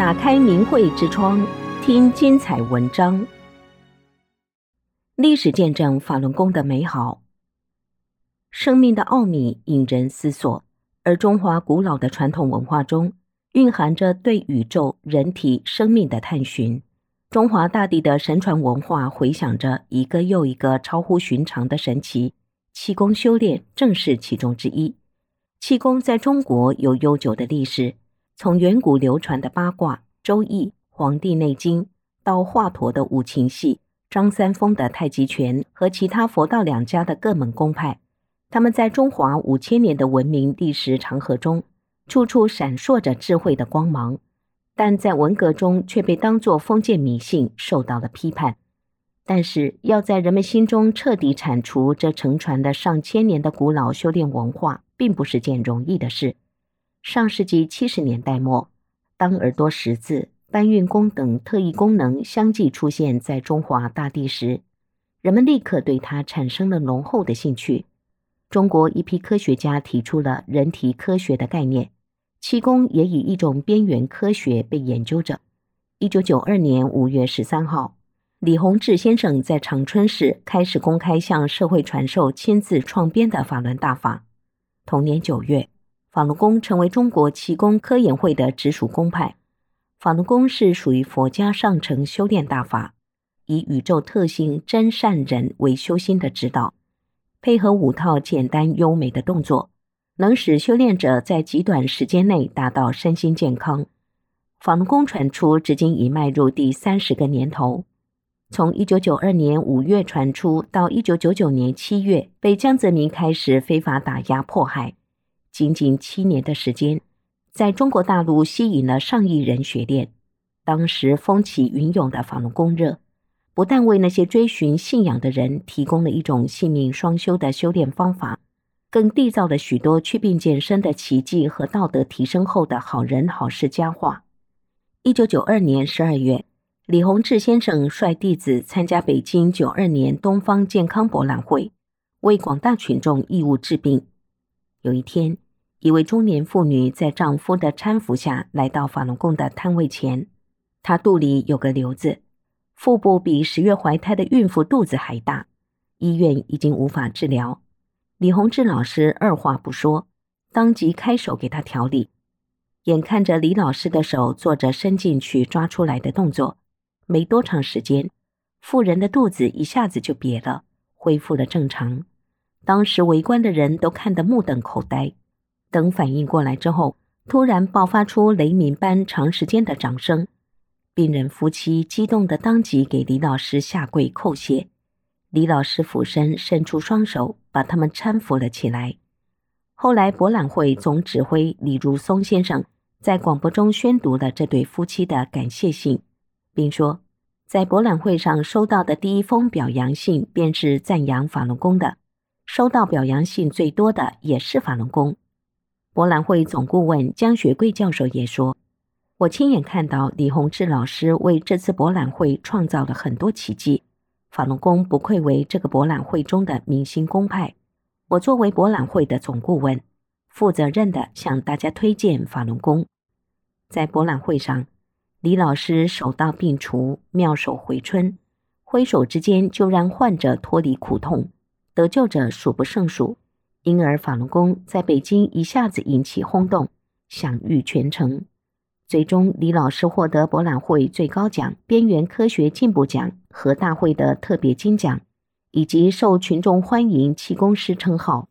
打开明慧之窗，听精彩文章。历史见证法轮功的美好，生命的奥秘引人思索。而中华古老的传统文化中，蕴含着对宇宙、人体、生命的探寻。中华大地的神传文化回响着一个又一个超乎寻常的神奇。气功修炼正是其中之一。气功在中国有悠久的历史。从远古流传的八卦、周易、黄帝内经，到华佗的五禽戏、张三丰的太极拳和其他佛道两家的各门公派，他们在中华五千年的文明历史长河中，处处闪烁着智慧的光芒，但在文革中却被当作封建迷信受到了批判。但是，要在人们心中彻底铲除这承传了上千年的古老修炼文化，并不是件容易的事。上世纪七十年代末，当耳朵识字、搬运工等特异功能相继出现在中华大地时，人们立刻对它产生了浓厚的兴趣。中国一批科学家提出了人体科学的概念，气功也以一种边缘科学被研究着。一九九二年五月十三号，李洪志先生在长春市开始公开向社会传授亲自创编的法轮大法。同年九月。法轮功成为中国气功科研会的直属公派。法轮功是属于佛家上乘修炼大法，以宇宙特性真善忍为修心的指导，配合五套简单优美的动作，能使修炼者在极短时间内达到身心健康。法轮功传出至今已迈入第三十个年头，从一九九二年五月传出到一九九九年七月被江泽民开始非法打压迫害。仅仅七年的时间，在中国大陆吸引了上亿人学练。当时风起云涌的法轮功热，不但为那些追寻信仰的人提供了一种性命双修的修炼方法，更缔造了许多祛病健身的奇迹和道德提升后的好人好事佳话。一九九二年十二月，李洪志先生率弟子参加北京九二年东方健康博览会，为广大群众义务治病。有一天，一位中年妇女在丈夫的搀扶下来到法轮功的摊位前，她肚里有个瘤子，腹部比十月怀胎的孕妇肚子还大，医院已经无法治疗。李洪志老师二话不说，当即开手给她调理。眼看着李老师的手做着伸进去抓出来的动作，没多长时间，妇人的肚子一下子就瘪了，恢复了正常。当时围观的人都看得目瞪口呆，等反应过来之后，突然爆发出雷鸣般长时间的掌声。病人夫妻激动地当即给李老师下跪叩谢，李老师俯身伸出双手，把他们搀扶了起来。后来，博览会总指挥李如松先生在广播中宣读了这对夫妻的感谢信，并说，在博览会上收到的第一封表扬信便是赞扬法轮功的。收到表扬信最多的也是法轮功。博览会总顾问江学贵教授也说：“我亲眼看到李洪志老师为这次博览会创造了很多奇迹。法轮功不愧为这个博览会中的明星公派。我作为博览会的总顾问，负责任的向大家推荐法轮功。”在博览会上，李老师手到病除，妙手回春，挥手之间就让患者脱离苦痛。得救者数不胜数，因而法轮功在北京一下子引起轰动，享誉全城。最终，李老师获得博览会最高奖——边缘科学进步奖和大会的特别金奖，以及受群众欢迎气功师称号。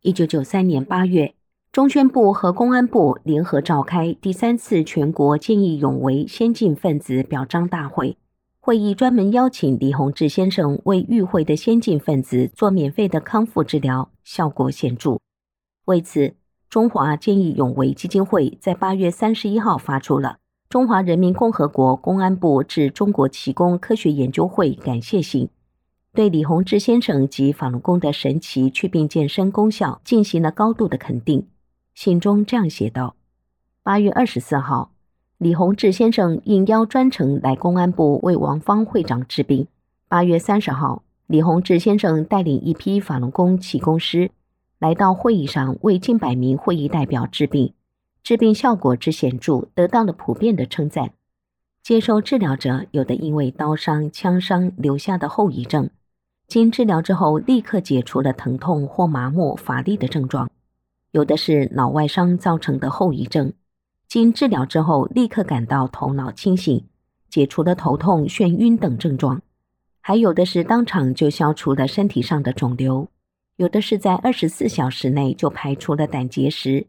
一九九三年八月，中宣部和公安部联合召开第三次全国见义勇为先进分子表彰大会。会议专门邀请李洪志先生为与会的先进分子做免费的康复治疗，效果显著。为此，中华见义勇为基金会在八月三十一号发出了《中华人民共和国公安部致中国气功科学研究会感谢信》，对李洪志先生及法轮功的神奇祛病健身功效进行了高度的肯定。信中这样写道：八月二十四号。李洪志先生应邀专程来公安部为王芳会长治病。八月三十号，李洪志先生带领一批法轮功气功师来到会议上为近百名会议代表治病。治病效果之显著得到了普遍的称赞。接受治疗者有的因为刀伤、枪伤留下的后遗症，经治疗之后立刻解除了疼痛或麻木、乏力的症状；有的是脑外伤造成的后遗症，经治疗之后立刻感到头脑清醒，解除了头痛、眩晕等症状；还有的是当场就消除了身体上的肿瘤；有的是在二十四小时内就排除了胆结石。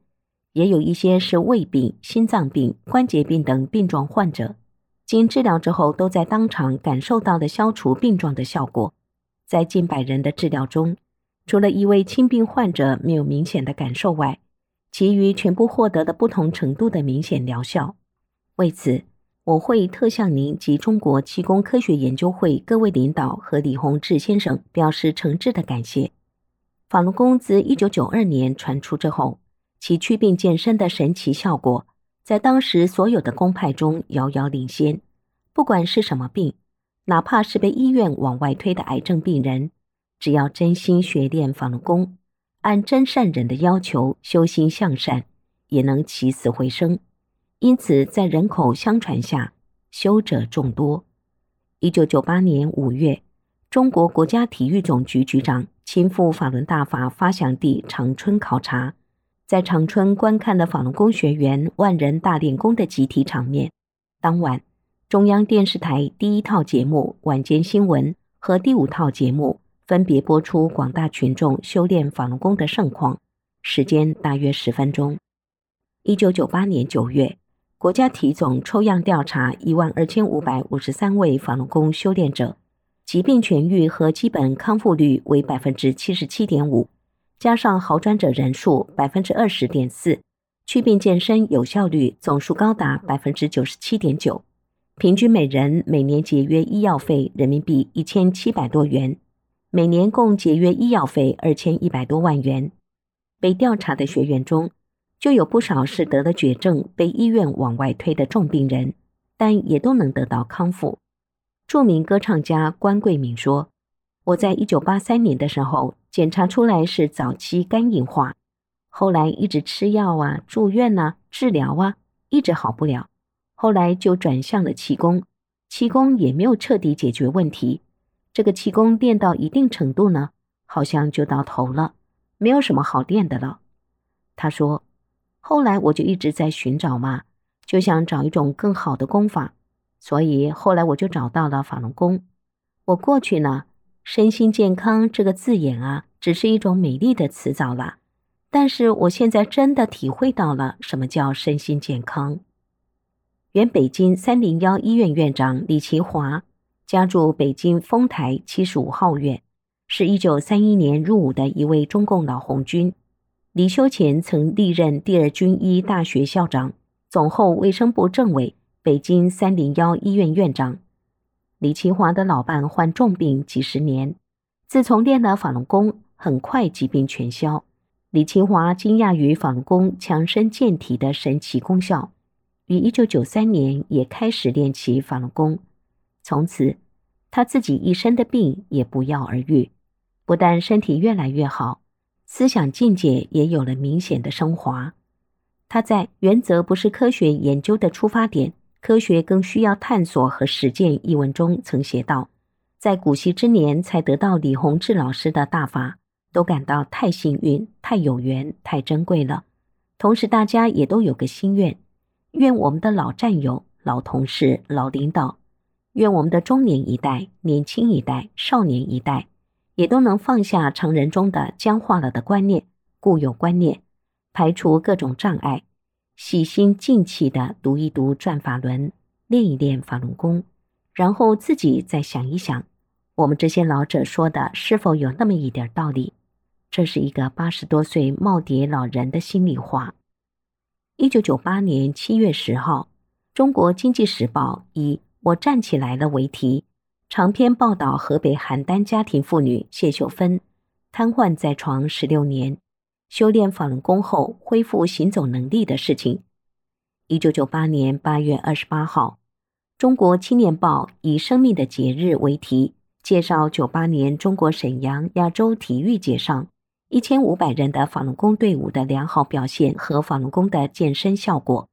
也有一些是胃病、心脏病、关节病等病状患者，经治疗之后，都在当场感受到了消除病状的效果。在近百人的治疗中，除了一位轻病患者没有明显的感受外，其余全部获得了不同程度的明显疗效。为此，我会特向您及中国气功科学研究会各位领导和李洪志先生表示诚挚的感谢。法轮功自一九九二年传出之后，其祛病健身的神奇效果，在当时所有的功派中遥遥领先。不管是什么病，哪怕是被医院往外推的癌症病人，只要真心学练法轮功，按真善忍的要求修心向善，也能起死回生。因此，在人口相传下，修者众多。一九九八年五月，中国国家体育总局局长亲赴法轮大法发祥地长春考察。在长春观看了法轮功学员万人大练功的集体场面。当晚，中央电视台第一套节目《晚间新闻》和第五套节目分别播出广大群众修炼法轮功的盛况，时间大约十分钟。一九九八年九月，国家体总抽样调查一万二千五百五十三位法轮功修炼者，疾病痊愈和基本康复率为百分之七十七点五。加上好转者人数百分之二十点四，祛病健身有效率总数高达百分之九十七点九，平均每人每年节约医药费人民币一千七百多元，每年共节约医药费二千一百多万元。被调查的学员中，就有不少是得了绝症被医院往外推的重病人，但也都能得到康复。著名歌唱家关贵敏说：“我在一九八三年的时候。”检查出来是早期肝硬化，后来一直吃药啊、住院呐、啊、治疗啊，一直好不了。后来就转向了气功，气功也没有彻底解决问题。这个气功练到一定程度呢，好像就到头了，没有什么好练的了。他说，后来我就一直在寻找嘛，就想找一种更好的功法，所以后来我就找到了法轮功。我过去呢。身心健康这个字眼啊，只是一种美丽的词藻啦。但是我现在真的体会到了什么叫身心健康。原北京三零幺医院院长李奇华，家住北京丰台七十五号院，是一九三一年入伍的一位中共老红军。离休前曾历任第二军医大学校长、总后卫生部政委、北京三零幺医院院长。李奇华的老伴患重病几十年，自从练了法轮功，很快疾病全消。李奇华惊讶于法轮功强身健体的神奇功效，于一九九三年也开始练起法轮功。从此，他自己一身的病也不药而愈，不但身体越来越好，思想境界也有了明显的升华。他在《原则不是科学研究的出发点》。科学更需要探索和实践。一文中曾写道，在古稀之年才得到李洪志老师的大法，都感到太幸运、太有缘、太珍贵了。同时，大家也都有个心愿：愿我们的老战友、老同事、老领导，愿我们的中年一代、年轻一代、少年一代，也都能放下常人中的僵化了的观念、固有观念，排除各种障碍。细心静气地读一读《转法轮》，练一练法轮功，然后自己再想一想，我们这些老者说的是否有那么一点道理？这是一个八十多岁耄耋老人的心里话。一九九八年七月十号，《中国经济时报》以“我站起来了”为题，长篇报道河北邯郸家庭妇女谢秀芬瘫痪在床十六年。修炼法轮功后恢复行走能力的事情。一九九八年八月二十八号，《中国青年报》以“生命的节日”为题，介绍九八年中国沈阳亚洲体育节上，一千五百人的法轮功队伍的良好表现和法轮功的健身效果。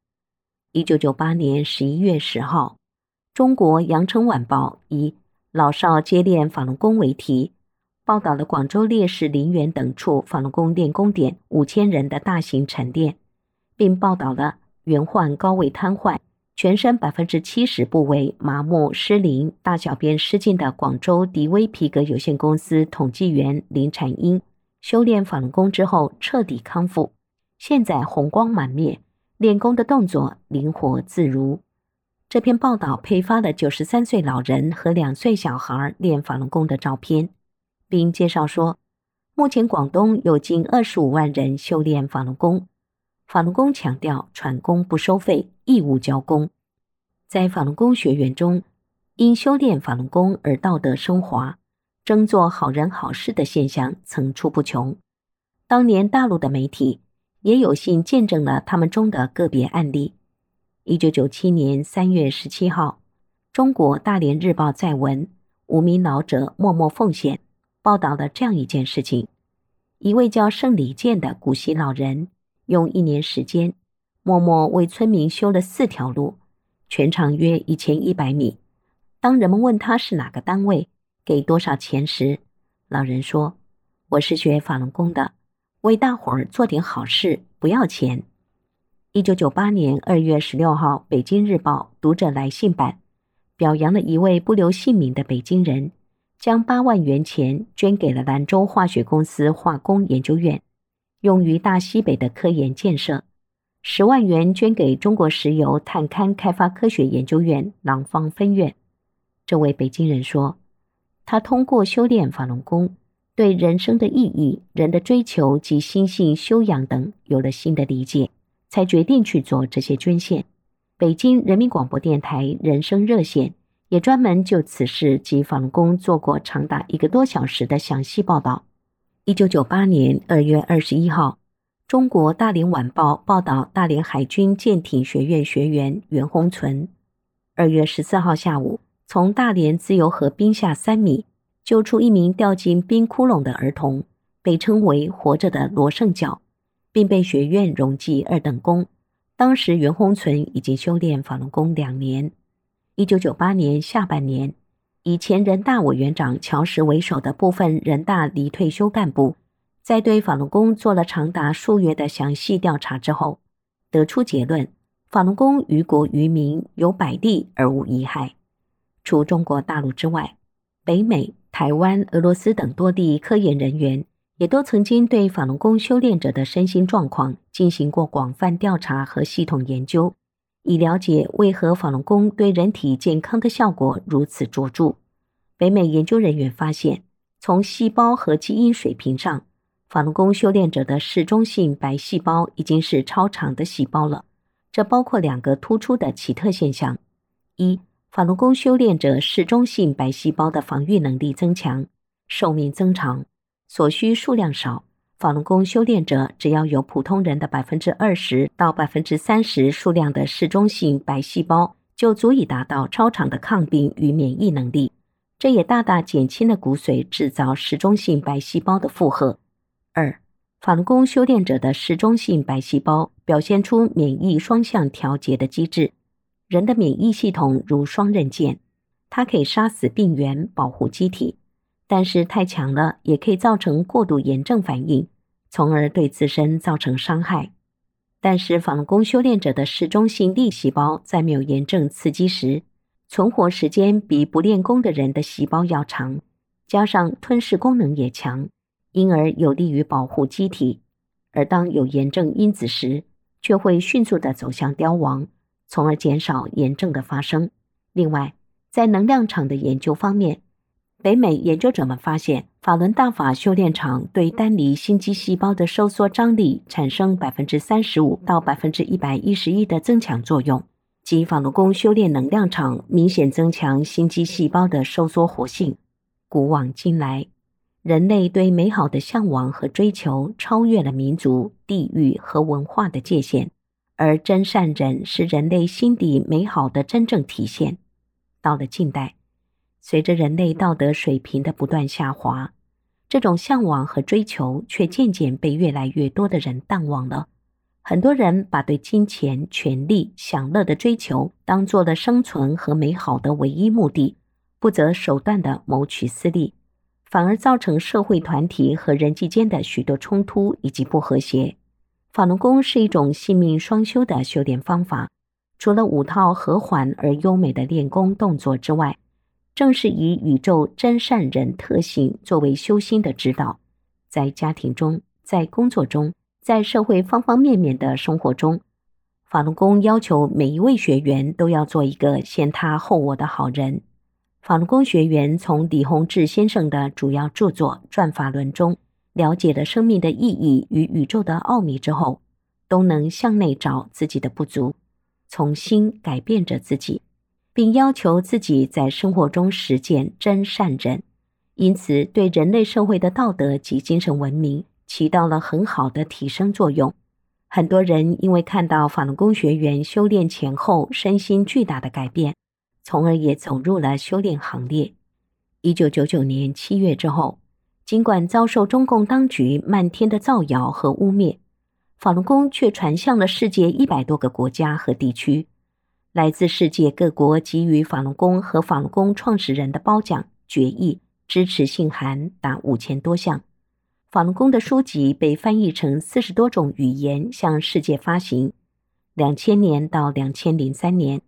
一九九八年十一月十号，中国羊城晚报以“老少皆练法轮功”为题，报道了广州烈士陵园等处法轮功练功点五千人的大型晨练，并报道了原患高位瘫痪、全身百分之七十部位麻木失灵、大小便失禁的广州迪威皮革有限公司统计员林产英，修炼法轮功之后彻底康复，现在红光满面。练功的动作灵活自如。这篇报道配发了九十三岁老人和两岁小孩练法轮功的照片，并介绍说，目前广东有近二十五万人修炼法轮功。法轮功强调传功不收费，义务交功。在法轮功学员中，因修炼法轮功而道德升华、争做好人好事的现象层出不穷。当年大陆的媒体。也有幸见证了他们中的个别案例。一九九七年三月十七号，中国大连日报载文：无名老者默默奉献，报道了这样一件事情：一位叫盛礼健的古稀老人，用一年时间，默默为村民修了四条路，全长约一千一百米。当人们问他是哪个单位，给多少钱时，老人说：“我是学法轮功的。”为大伙儿做点好事，不要钱。一九九八年二月十六号，《北京日报》读者来信版表扬了一位不留姓名的北京人，将八万元钱捐给了兰州化学公司化工研究院，用于大西北的科研建设；十万元捐给中国石油探勘开发科学研究院廊坊分院。这位北京人说，他通过修炼法轮功。对人生的意义、人的追求及心性修养等有了新的理解，才决定去做这些捐献。北京人民广播电台人生热线也专门就此事及法轮功做过长达一个多小时的详细报道。一九九八年二月二十一号，中国大连晚报报道大连海军舰艇学院学员袁宏存，二月十四号下午从大连自由河冰下三米。救出一名掉进冰窟窿的儿童，被称为“活着的罗胜角”，并被学院荣记二等功。当时袁宏存已经修炼法轮功两年。一九九八年下半年，以前人大委员长乔石为首的部分人大离退休干部，在对法轮功做了长达数月的详细调查之后，得出结论：法轮功于国于民有百利而无一害。除中国大陆之外，北美。台湾、俄罗斯等多地科研人员也都曾经对法轮功修炼者的身心状况进行过广泛调查和系统研究，以了解为何法轮功对人体健康的效果如此卓著。北美研究人员发现，从细胞和基因水平上，法轮功修炼者的嗜中性白细胞已经是超长的细胞了。这包括两个突出的奇特现象：一。法轮功修炼者嗜中性白细胞的防御能力增强，寿命增长，所需数量少。法轮功修炼者只要有普通人的百分之二十到百分之三十数量的嗜中性白细胞，就足以达到超常的抗病与免疫能力。这也大大减轻了骨髓制造嗜中性白细胞的负荷。二，法轮功修炼者的嗜中性白细胞表现出免疫双向调节的机制。人的免疫系统如双刃剑，它可以杀死病原，保护机体，但是太强了也可以造成过度炎症反应，从而对自身造成伤害。但是，法轮功修炼者的嗜中性粒细胞在没有炎症刺激时，存活时间比不练功的人的细胞要长，加上吞噬功能也强，因而有利于保护机体。而当有炎症因子时，却会迅速地走向凋亡。从而减少炎症的发生。另外，在能量场的研究方面，北美研究者们发现，法轮大法修炼场对单离心肌细胞的收缩张力产生百分之三十五到百分之一百一十一的增强作用，即法轮功修炼能量场明显增强心肌细胞的收缩活性。古往今来，人类对美好的向往和追求超越了民族、地域和文化的界限。而真善忍是人类心底美好的真正体现。到了近代，随着人类道德水平的不断下滑，这种向往和追求却渐渐被越来越多的人淡忘了。很多人把对金钱、权力、享乐的追求当做了生存和美好的唯一目的，不择手段的谋取私利，反而造成社会团体和人际间的许多冲突以及不和谐。法轮功是一种性命双修的修炼方法，除了五套和缓而优美的练功动作之外，正是以宇宙真善人特性作为修心的指导，在家庭中，在工作中，在社会方方面面的生活中，法轮功要求每一位学员都要做一个先他后我的好人。法轮功学员从李洪志先生的主要著作《转法轮》中了解了生命的意义与宇宙的奥秘之后，都能向内找自己的不足，重新改变着自己。并要求自己在生活中实践真善忍，因此对人类社会的道德及精神文明起到了很好的提升作用。很多人因为看到法轮功学员修炼前后身心巨大的改变，从而也走入了修炼行列。一九九九年七月之后，尽管遭受中共当局漫天的造谣和污蔑，法轮功却传向了世界一百多个国家和地区。来自世界各国给予法轮功和法轮功创始人的褒奖、决议、支持信函达五千多项。法轮功的书籍被翻译成四十多种语言，向世界发行。两千年到两千零三年，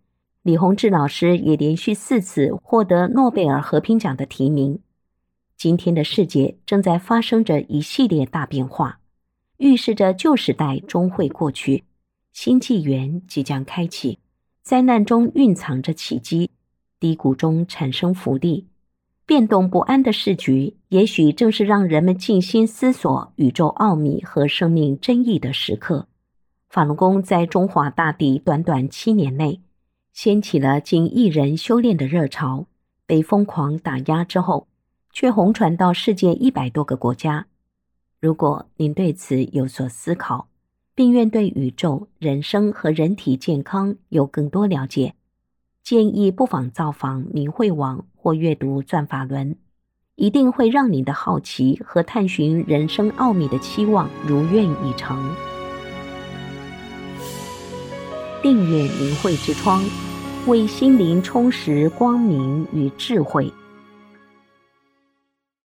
李洪志老师也连续四次获得诺贝尔和平奖的提名。今天的世界正在发生着一系列大变化，预示着旧时代终会过去，新纪元即将开启。灾难中蕴藏着奇迹，低谷中产生福利，变动不安的世局，也许正是让人们静心思索宇宙奥秘和生命真义的时刻。法轮功在中华大地短短七年内，掀起了近亿人修炼的热潮，被疯狂打压之后，却红传到世界一百多个国家。如果您对此有所思考，并愿对宇宙、人生和人体健康有更多了解，建议不妨造访明慧网或阅读《转法轮》，一定会让你的好奇和探寻人生奥秘的期望如愿以偿。订阅明慧之窗，为心灵充实光明与智慧。